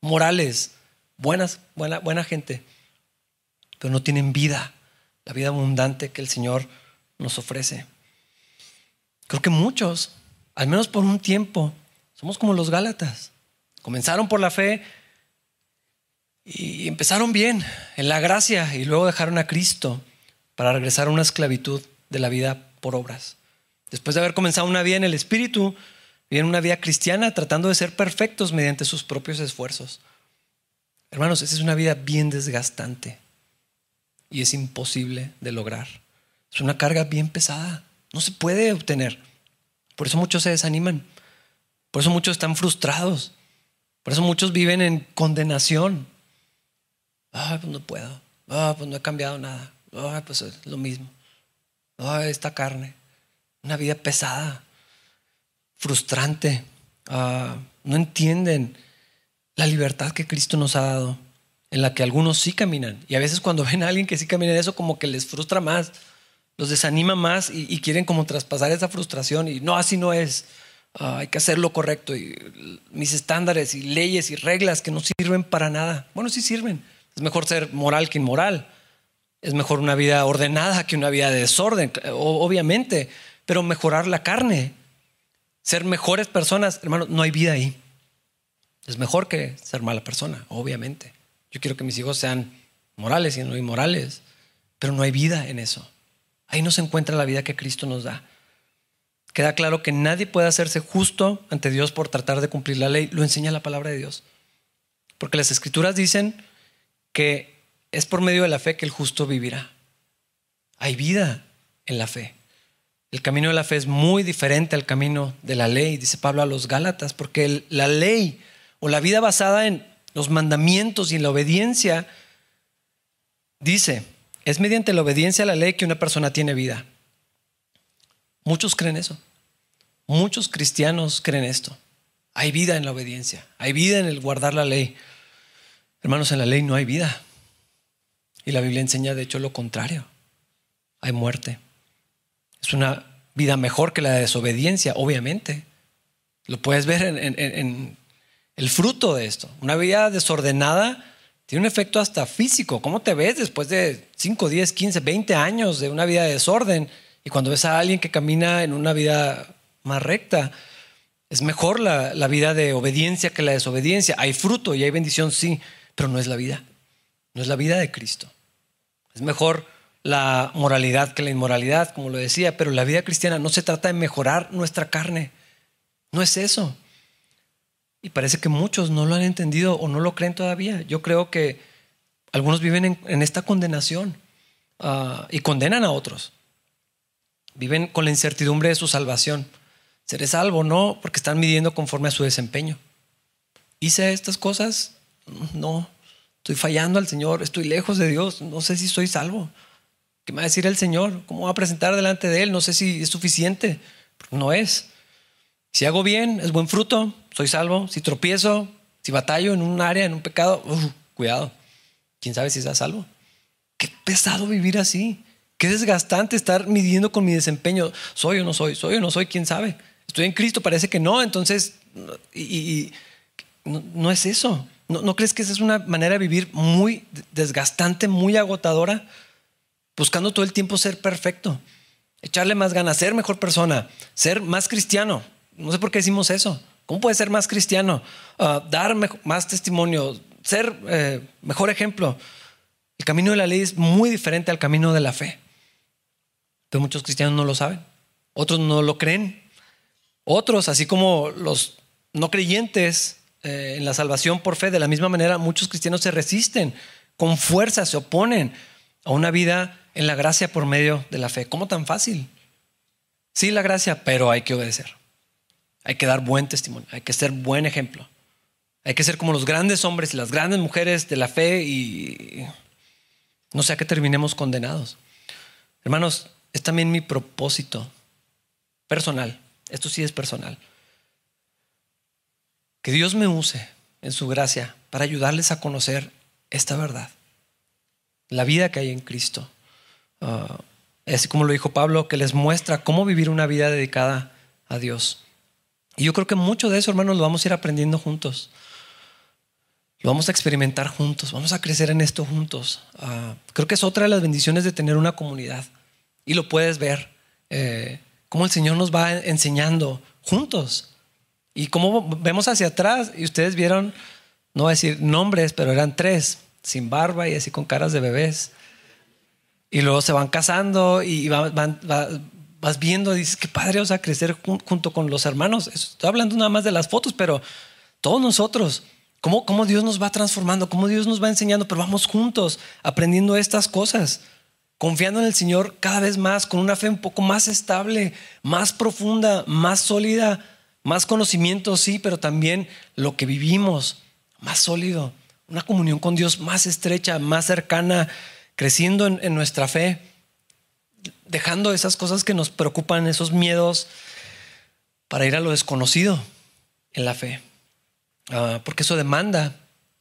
Speaker 1: morales, buenas, buena, buena gente, pero no tienen vida la vida abundante que el Señor nos ofrece. Creo que muchos, al menos por un tiempo, somos como los Gálatas. Comenzaron por la fe y empezaron bien, en la gracia, y luego dejaron a Cristo para regresar a una esclavitud de la vida por obras. Después de haber comenzado una vida en el Espíritu, viven una vida cristiana tratando de ser perfectos mediante sus propios esfuerzos. Hermanos, esa es una vida bien desgastante y es imposible de lograr. Es una carga bien pesada. No se puede obtener. Por eso muchos se desaniman. Por eso muchos están frustrados. Por eso muchos viven en condenación. Ah, pues no puedo. Ah, pues no he cambiado nada. Ah, pues es lo mismo. Ah, esta carne. Una vida pesada, frustrante. Ah, no entienden la libertad que Cristo nos ha dado en la que algunos sí caminan. Y a veces cuando ven a alguien que sí camina en eso, como que les frustra más, los desanima más y, quieren como traspasar esa frustración y no, así no es. Ah, hay que hacer lo correcto y mis estándares y leyes y reglas que no sirven para nada. Bueno, sí sirven. Es mejor ser moral que inmoral. Es mejor una vida ordenada que una vida de desorden, obviamente. Pero mejorar la carne, ser mejores personas, hermano, no hay vida ahí. Es mejor que ser mala persona, obviamente. Quiero que mis hijos sean morales y no inmorales, pero no hay vida en eso. Ahí no se encuentra la vida que Cristo nos da. Queda claro que nadie puede hacerse justo ante Dios por tratar de cumplir la ley. Lo enseña la palabra de Dios. Porque las escrituras dicen que es por medio de la fe que el justo vivirá. Hay vida en la fe. El camino de la fe es muy diferente al camino de la ley, dice Pablo a los Gálatas, porque la ley o la vida basada en los mandamientos y en la obediencia, dice, es mediante la obediencia a la ley que una persona tiene vida. Muchos creen eso. Muchos cristianos creen esto. Hay vida en la obediencia, hay vida en el guardar la ley. Hermanos, en la ley no hay vida. Y la Biblia enseña, de hecho, lo contrario. Hay muerte. Es una vida mejor que la desobediencia, obviamente. Lo puedes ver en, en el fruto de esto. Una vida desordenada tiene un efecto hasta físico. ¿Cómo te ves después de 5, 10, 15, 20 años de una vida de desorden? Y cuando ves a alguien que camina en una vida más recta, es mejor la, la vida de obediencia que la desobediencia. Hay fruto y hay bendición, sí, pero no es la vida. No es la vida de Cristo. Es mejor la moralidad que la inmoralidad, como lo decía, pero la vida cristiana no se trata de mejorar nuestra carne. No es eso. Y parece que muchos no lo han entendido o no lo creen todavía. Yo creo que algunos viven en, esta condenación ah, y condenan a otros. Viven con la incertidumbre de su salvación. ¿Seré salvo? No, porque están midiendo conforme a su desempeño. ¿Hice estas cosas? No. Estoy fallando al Señor, estoy lejos de Dios, no sé si soy salvo. ¿Qué me va a decir el Señor? ¿Cómo va a presentar delante de Él? No sé si es suficiente. No es. Si hago bien, es buen fruto, soy salvo. Si tropiezo, si batallo en un área, en un pecado, cuidado. ¿Quién sabe si estás salvo? Qué pesado vivir así. Qué desgastante estar midiendo con mi desempeño. ¿Soy o no soy? ¿Soy o no soy? ¿Quién sabe? Estoy en Cristo, parece que no. Entonces, y, no, es eso. ¿No, ¿No crees que esa es una manera de vivir muy desgastante, muy agotadora? Buscando todo el tiempo ser perfecto, echarle más ganas, ser mejor persona, ser más cristiano. No sé por qué decimos eso. ¿Cómo puede ser más cristiano? Ah, dar más testimonio, ser eh, mejor ejemplo. El camino de la ley es muy diferente al camino de la fe. Pero muchos cristianos no lo saben otros no lo creen. Otros, así como los no creyentes eh, en la salvación por fe, de la misma manera muchos cristianos se resisten, con fuerza se oponen a una vida en la gracia por medio de la fe. ¿Cómo tan fácil? Sí, la gracia, pero hay que obedecer. Hay que dar buen testimonio, hay que ser buen ejemplo. Hay que ser como los grandes hombres y las grandes mujeres de la fe y no sea que terminemos condenados. Hermanos, es también mi propósito personal. Esto sí es personal. Que Dios me use en su gracia para ayudarles a conocer esta verdad. La vida que hay en Cristo. Uh, así como lo dijo Pablo, que les muestra cómo vivir una vida dedicada a Dios. Y yo creo que mucho de eso, hermanos, lo vamos a ir aprendiendo juntos. Lo vamos a experimentar juntos, vamos a crecer en esto juntos. Uh, creo que es otra de las bendiciones de tener una comunidad. Y lo puedes ver, eh, cómo el Señor nos va enseñando juntos. Y cómo vemos hacia atrás, y ustedes vieron, no voy a decir nombres, pero eran tres, sin barba y así con caras de bebés. Y luego se van casando y vas viendo, y dices, qué padre, o sea, crecer junto con los hermanos. Estoy hablando nada más de las fotos, pero todos nosotros Cómo, cómo Dios nos va transformando, cómo Dios nos va enseñando, pero vamos juntos aprendiendo estas cosas, confiando en el Señor cada vez más, con una fe un poco más estable, más profunda, más sólida, más conocimiento, sí, pero también lo que vivimos, más sólido, una comunión con Dios más estrecha, más cercana, creciendo en, en nuestra fe, dejando esas cosas que nos preocupan, esos miedos, para ir a lo desconocido en la fe. Ah, porque eso demanda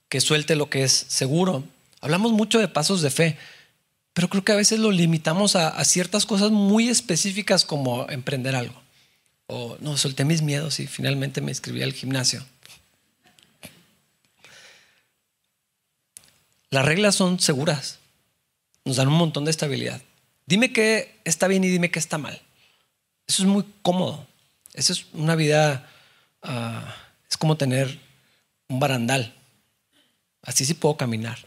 Speaker 1: que suelte lo que es seguro. Hablamos mucho de pasos de fe, pero creo que a veces lo limitamos a, ciertas cosas muy específicas como emprender algo. O no, solté mis miedos y finalmente me inscribí al gimnasio. Las reglas son seguras, nos dan un montón de estabilidad. Dime qué está bien y dime qué está mal. Eso es muy cómodo. Eso es una vida, ah, es como tener un barandal. Así sí puedo caminar.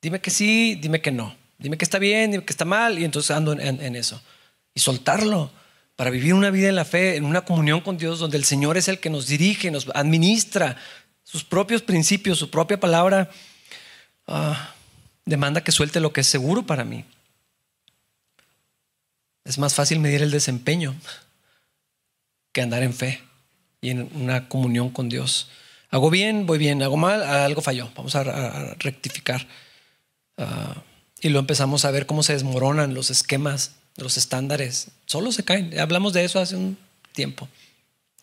Speaker 1: Dime que sí, dime que no. Dime que está bien, dime que está mal. Y entonces ando en, eso. Y soltarlo para vivir una vida en la fe, en una comunión con Dios, donde el Señor es el que nos dirige, nos administra sus propios principios, su propia palabra. Ah, demanda que suelte lo que es seguro para mí. Es más fácil medir el desempeño que andar en fe y en una comunión con Dios. Hago bien, voy bien, hago mal, algo falló, vamos a, rectificar. Ah, y lo empezamos a ver cómo se desmoronan los esquemas, los estándares, solo se caen. Hablamos de eso hace un tiempo.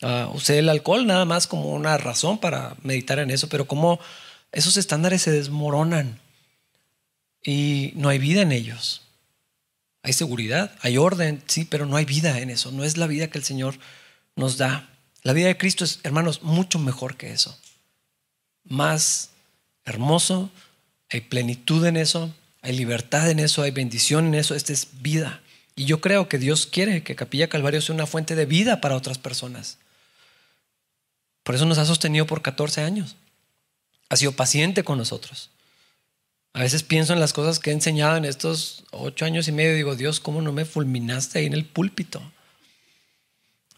Speaker 1: Uh, usé el alcohol nada más como una razón para meditar en eso, pero cómo esos estándares se desmoronan y no hay vida en ellos. Hay seguridad, hay orden, sí, pero no hay vida en eso. No es la vida que el Señor nos da. La vida de Cristo es, hermanos, mucho mejor que eso. Más hermoso, hay plenitud en eso, hay libertad en eso, hay bendición en eso. Esta es vida. Y yo creo que Dios quiere que Capilla Calvario sea una fuente de vida para otras personas. Por eso nos ha sostenido por 14 años. Ha sido paciente con nosotros. A veces pienso en las cosas que he enseñado en estos ocho años y medio y digo, Dios, ¿cómo no me fulminaste ahí en el púlpito?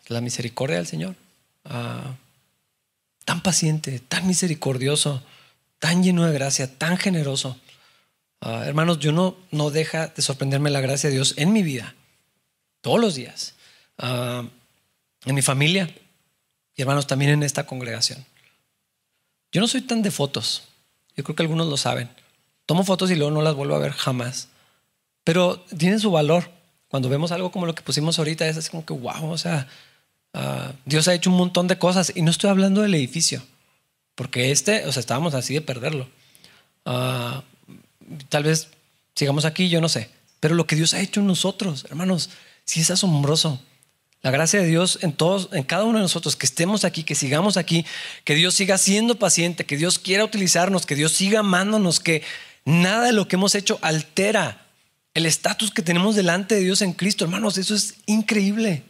Speaker 1: La misericordia del Señor. Ah, tan paciente, tan misericordioso, tan lleno de gracia, tan generoso. Ah, hermanos, yo no, no deja de sorprenderme la gracia de Dios en mi vida, todos los días, ah, en mi familia y hermanos también en esta congregación. Yo no soy tan de fotos, yo creo que algunos lo saben. Tomo fotos y luego no las vuelvo a ver jamás, pero tienen su valor. Cuando vemos algo como lo que pusimos ahorita, es así como que, wow, o sea, Ah, Dios ha hecho un montón de cosas y no estoy hablando del edificio, porque este, o sea, estábamos así de perderlo. Ah, tal vez sigamos aquí, yo no sé, pero lo que Dios ha hecho en nosotros, hermanos, sí es asombroso. La gracia de Dios en todos, en cada uno de nosotros, que estemos aquí, que sigamos aquí, que Dios siga siendo paciente, que Dios quiera utilizarnos, que Dios siga amándonos, que nada de lo que hemos hecho altera el estatus que tenemos delante de Dios en Cristo. Hermanos, eso es increíble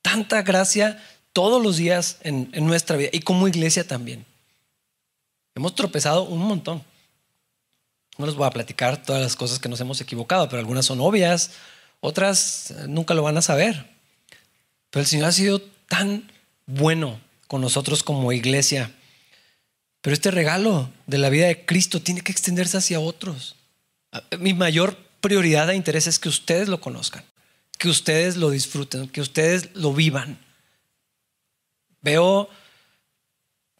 Speaker 1: tanta gracia todos los días en, nuestra vida y como iglesia también. Hemos tropezado un montón. No les voy a platicar todas las cosas que nos hemos equivocado, pero algunas son obvias, otras nunca lo van a saber. Pero el Señor ha sido tan bueno con nosotros como iglesia. Pero este regalo de la vida de Cristo tiene que extenderse hacia otros. Mi mayor prioridad e interés es que ustedes lo conozcan, que ustedes lo disfruten, que ustedes lo vivan. Veo,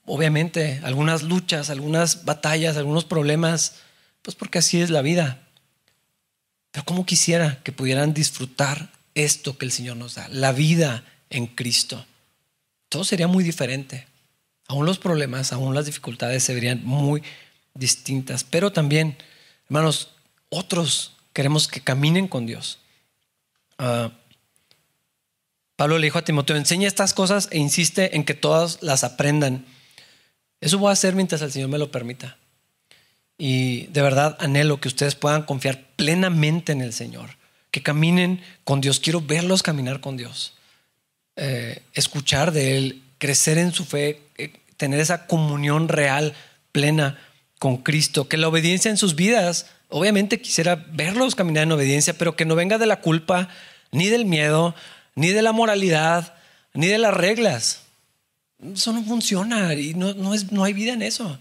Speaker 1: obviamente, algunas luchas, algunas batallas, algunos problemas, pues porque así es la vida. Pero como quisiera que pudieran disfrutar esto que el Señor nos da, la vida en Cristo. Todo sería muy diferente. Aún los problemas, aún las dificultades se verían muy distintas. Pero también, hermanos, otros queremos que caminen con Dios. Ah, Pablo le dijo a Timoteo, enseña estas cosas e insiste en que todas las aprendan. Eso voy a hacer mientras el Señor me lo permita. Y de verdad anhelo que ustedes puedan confiar plenamente en el Señor, que caminen con Dios. Quiero verlos caminar con Dios, eh, escuchar de Él, crecer en su fe, eh, tener esa comunión real, plena con Cristo, que la obediencia en sus vidas, obviamente quisiera verlos caminar en obediencia, pero que no venga de la culpa, ni del miedo, ni de la moralidad, ni de las reglas. Eso no funciona y no, no, es, no hay vida en eso.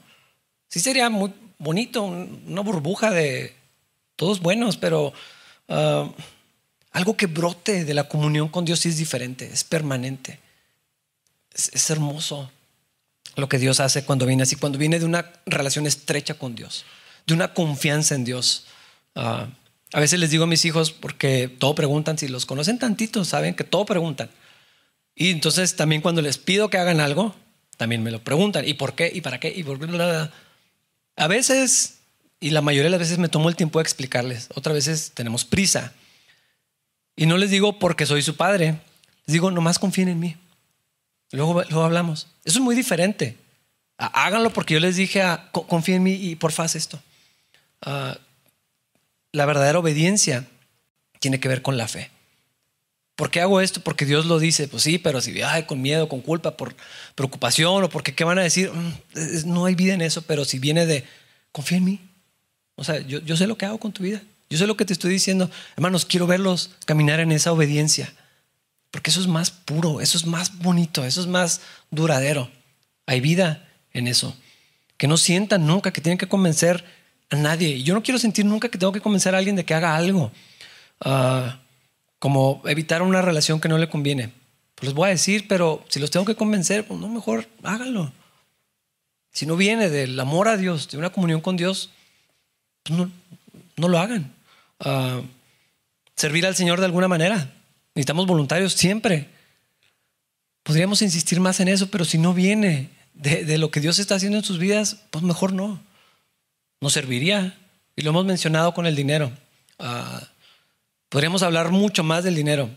Speaker 1: Sí sería muy bonito, una burbuja de todos buenos, pero ah, algo que brote de la comunión con Dios sí es diferente, es permanente. Es, hermoso lo que Dios hace cuando viene así, cuando viene de una relación estrecha con Dios, de una confianza en Dios. Ah, a veces les digo a mis hijos, porque todo preguntan, si los conocen tantito, saben que todo preguntan. Y entonces también cuando les pido que hagan algo, también me lo preguntan. ¿Y por qué? ¿Y para qué? ¿Y por qué? A veces, y la mayoría de las veces me tomo el tiempo de explicarles. Otras veces tenemos prisa. Y no les digo porque soy su padre. Les digo, nomás confíen en mí. Luego, luego hablamos. Eso es muy diferente. Háganlo porque yo les dije, confíen en mí y porfa haz esto. Uh, la verdadera obediencia tiene que ver con la fe. ¿Por qué hago esto? Porque Dios lo dice. Pues sí, pero si ay, con miedo, con culpa, por preocupación o porque qué van a decir, mm, no hay vida en eso, pero si viene de confía en mí. O sea, yo sé lo que hago con tu vida. Yo sé lo que te estoy diciendo. Hermanos, quiero verlos caminar en esa obediencia. Porque eso es más puro, eso es más bonito, eso es más duradero. Hay vida en eso. Que no sientan nunca que tienen que convencer a nadie. Yo no quiero sentir nunca que tengo que convencer a alguien de que haga algo. Ah, como evitar una relación que no le conviene. Pues voy a decir, pero si los tengo que convencer, pues no, mejor háganlo. Si no viene del amor a Dios, de una comunión con Dios, pues no, no lo hagan. Ah, servir al Señor de alguna manera. Necesitamos voluntarios siempre. Podríamos insistir más en eso, pero si no viene de, lo que Dios está haciendo en sus vidas, pues mejor no nos serviría. Y lo hemos mencionado con el dinero. Ah, podríamos hablar mucho más del dinero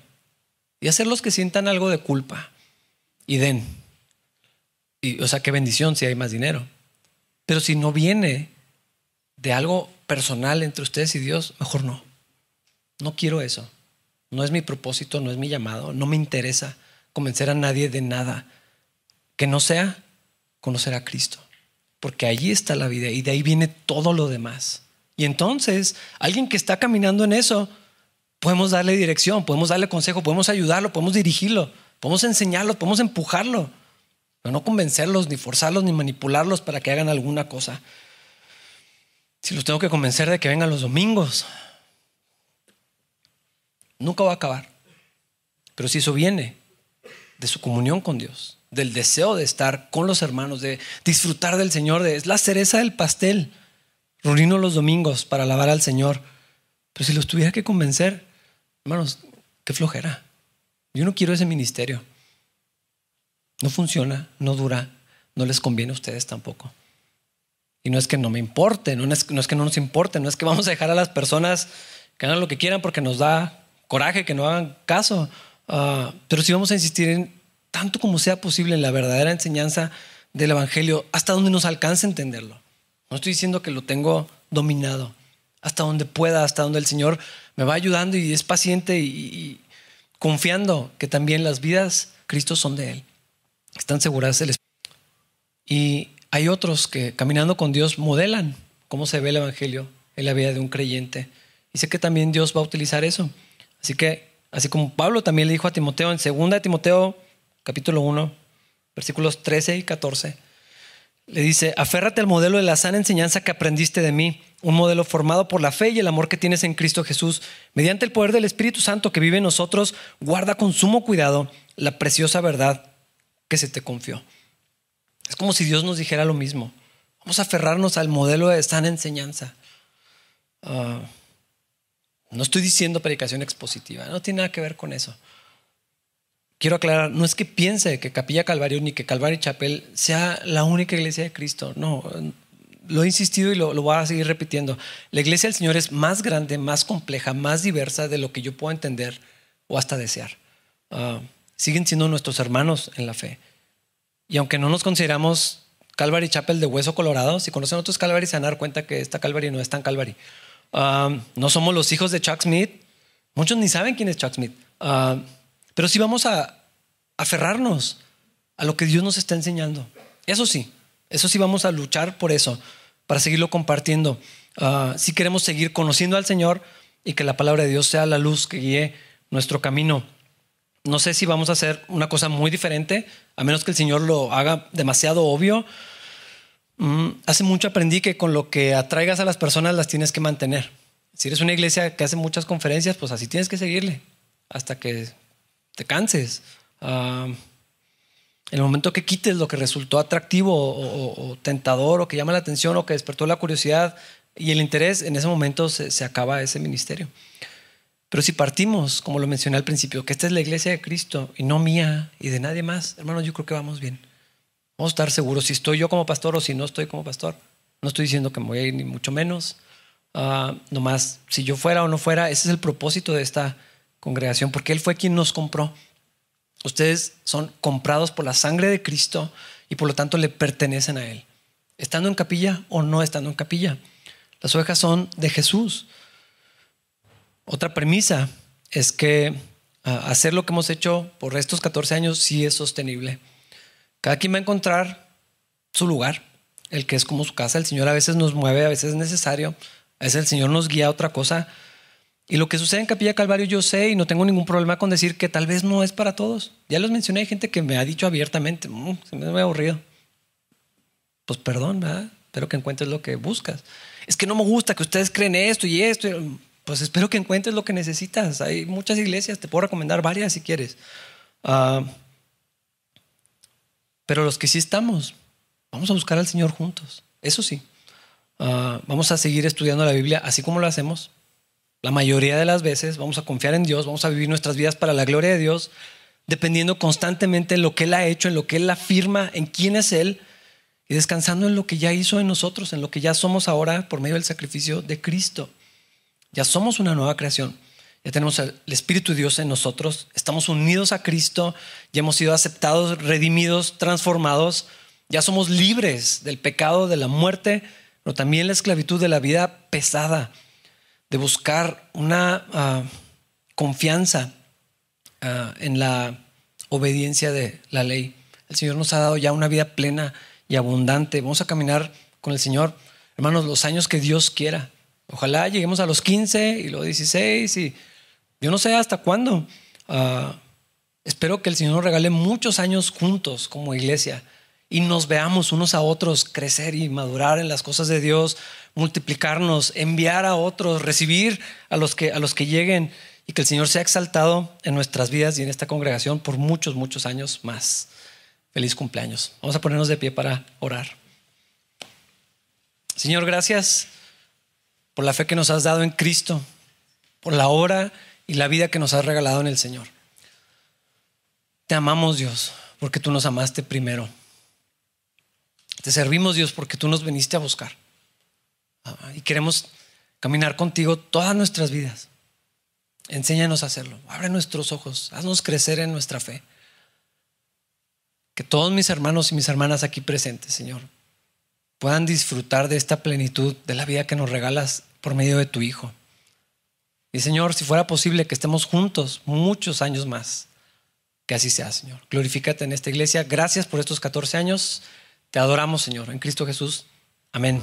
Speaker 1: y hacerlos que sientan algo de culpa y den. O sea, qué bendición si hay más dinero. Pero si no viene de algo personal entre ustedes y Dios, mejor no. No quiero eso. No es mi propósito, no es mi llamado, no me interesa convencer a nadie de nada que no sea conocer a Cristo porque allí está la vida y de ahí viene todo lo demás. Y entonces, alguien que está caminando en eso, podemos darle dirección, podemos darle consejo, podemos ayudarlo, podemos dirigirlo, podemos enseñarlo, podemos empujarlo, pero no convencerlos, ni forzarlos, ni manipularlos para que hagan alguna cosa. Si los tengo que convencer de que vengan los domingos, nunca va a acabar. Pero si eso viene de su comunión con Dios, del deseo de estar con los hermanos, de disfrutar del Señor, de, es la cereza del pastel, reunirnos los domingos para alabar al Señor. Pero si los tuviera que convencer, hermanos, qué flojera. Yo no quiero ese ministerio. No funciona, no dura, no les conviene a ustedes tampoco. Y no es que no me importe, no es, no es que no nos importe, no es que vamos a dejar a las personas que hagan lo que quieran porque nos da coraje que no hagan caso. Ah, pero si vamos a insistir en tanto como sea posible en la verdadera enseñanza del Evangelio, hasta donde nos alcance entenderlo. No estoy diciendo que lo tengo dominado, hasta donde pueda, hasta donde el Señor me va ayudando y es paciente y, confiando que también las vidas Cristo son de Él. Están seguras del Y hay otros que caminando con Dios modelan cómo se ve el Evangelio en la vida de un creyente. Y sé que también Dios va a utilizar eso. Así que Así como Pablo también le dijo a Timoteo en 2 de Timoteo capítulo 1, versículos 13 y 14. Le dice, aférrate al modelo de la sana enseñanza que aprendiste de mí, un modelo formado por la fe y el amor que tienes en Cristo Jesús. Mediante el poder del Espíritu Santo que vive en nosotros, guarda con sumo cuidado la preciosa verdad que se te confió. Es como si Dios nos dijera lo mismo. Vamos a aferrarnos al modelo de sana enseñanza. Ah, no estoy diciendo predicación expositiva, no tiene nada que ver con eso. Quiero aclarar, no es que piense que Capilla Calvario ni que Calvario Chapel sea la única iglesia de Cristo, no, lo he insistido y lo, voy a seguir repitiendo. La iglesia del Señor es más grande, más compleja, más diversa de lo que yo puedo entender o hasta desear. Ah, siguen siendo nuestros hermanos en la fe. Y aunque no nos consideramos Calvary Chapel de hueso colorado, si conocen otros Calvary se van cuenta que esta Calvary no es tan Calvary. Ah, no somos los hijos de Chuck Smith. Muchos ni saben quién es Chuck Smith. Ah, pero sí vamos a aferrarnos a lo que Dios nos está enseñando. Eso sí, eso sí vamos a luchar por eso, para seguirlo compartiendo. Ah, si queremos seguir conociendo al Señor y que la palabra de Dios sea la luz que guíe nuestro camino. No sé si vamos a hacer una cosa muy diferente, a menos que el Señor lo haga demasiado obvio. Mm, hace mucho aprendí que con lo que atraigas a las personas las tienes que mantener. Si eres una iglesia que hace muchas conferencias, pues así tienes que seguirle hasta que te canses. Ah, en el momento que quites lo que resultó atractivo o, tentador o que llama la atención o que despertó la curiosidad y el interés, en ese momento se acaba ese ministerio. Pero si partimos, como lo mencioné al principio, que esta es la iglesia de Cristo y no mía y de nadie más, hermanos, yo creo que vamos bien. Vamos a estar seguros si estoy yo como pastor o si no estoy como pastor. No estoy diciendo que me voy a ir ni mucho menos. Uh, nomás, si yo fuera o no fuera, ese es el propósito de esta congregación, porque Él fue quien nos compró. Ustedes son comprados por la sangre de Cristo y por lo tanto le pertenecen a Él. Estando en capilla o no estando en capilla. Las ovejas son de Jesús. Otra premisa es que ah, hacer lo que hemos hecho por estos 14 años sí es sostenible. Cada quien va a encontrar su lugar, el que es como su casa. El Señor a veces nos mueve, a veces es necesario, a veces el Señor nos guía a otra cosa. Y lo que sucede en Capilla Calvario yo sé y no tengo ningún problema con decir que tal vez no es para todos. Ya los mencioné, hay gente que me ha dicho abiertamente, mm, se me ha aburrido. Pues perdón, ¿verdad? Espero que encuentres lo que buscas. Es que no me gusta que ustedes creen esto y esto pues espero que encuentres lo que necesitas. Hay muchas iglesias, te puedo recomendar varias si quieres. Ah, pero los que sí estamos, vamos a buscar al Señor juntos. Eso sí. Ah, vamos a seguir estudiando la Biblia así como lo hacemos. La mayoría de las veces vamos a confiar en Dios, vamos a vivir nuestras vidas para la gloria de Dios, dependiendo constantemente en lo que Él ha hecho, en lo que Él afirma, en quién es Él, y descansando en lo que ya hizo en nosotros, en lo que ya somos ahora por medio del sacrificio de Cristo. Ya somos una nueva creación. Ya tenemos el Espíritu de Dios en nosotros. Estamos unidos a Cristo. Ya hemos sido aceptados, redimidos, transformados. Ya somos libres del pecado, de la muerte, pero también la esclavitud de la vida pesada, de buscar una ah, confianza ah, en la obediencia de la ley. El Señor nos ha dado ya una vida plena y abundante. Vamos a caminar con el Señor, hermanos, los años que Dios quiera. Ojalá lleguemos a los 15 y los 16 y yo no sé hasta cuándo. Ah, espero que el Señor nos regale muchos años juntos como iglesia y nos veamos unos a otros crecer y madurar en las cosas de Dios, multiplicarnos, enviar a otros, recibir a los que, a los que lleguen y que el Señor sea exaltado en nuestras vidas y en esta congregación por muchos, muchos años más. Feliz cumpleaños. Vamos a ponernos de pie para orar. Señor, gracias por la fe que nos has dado en Cristo, por la obra y la vida que nos has regalado en el Señor. Te amamos Dios porque tú nos amaste primero. Te servimos Dios porque tú nos viniste a buscar. Ah, y queremos caminar contigo todas nuestras vidas. Enséñanos a hacerlo. Abre nuestros ojos. Haznos crecer en nuestra fe. Que todos mis hermanos y mis hermanas aquí presentes, Señor, puedan disfrutar de esta plenitud de la vida que nos regalas por medio de tu Hijo. Y Señor, si fuera posible que estemos juntos muchos años más, que así sea, Señor. Glorifícate en esta iglesia. Gracias por estos 14 años. Te adoramos, Señor, en Cristo Jesús. Amén.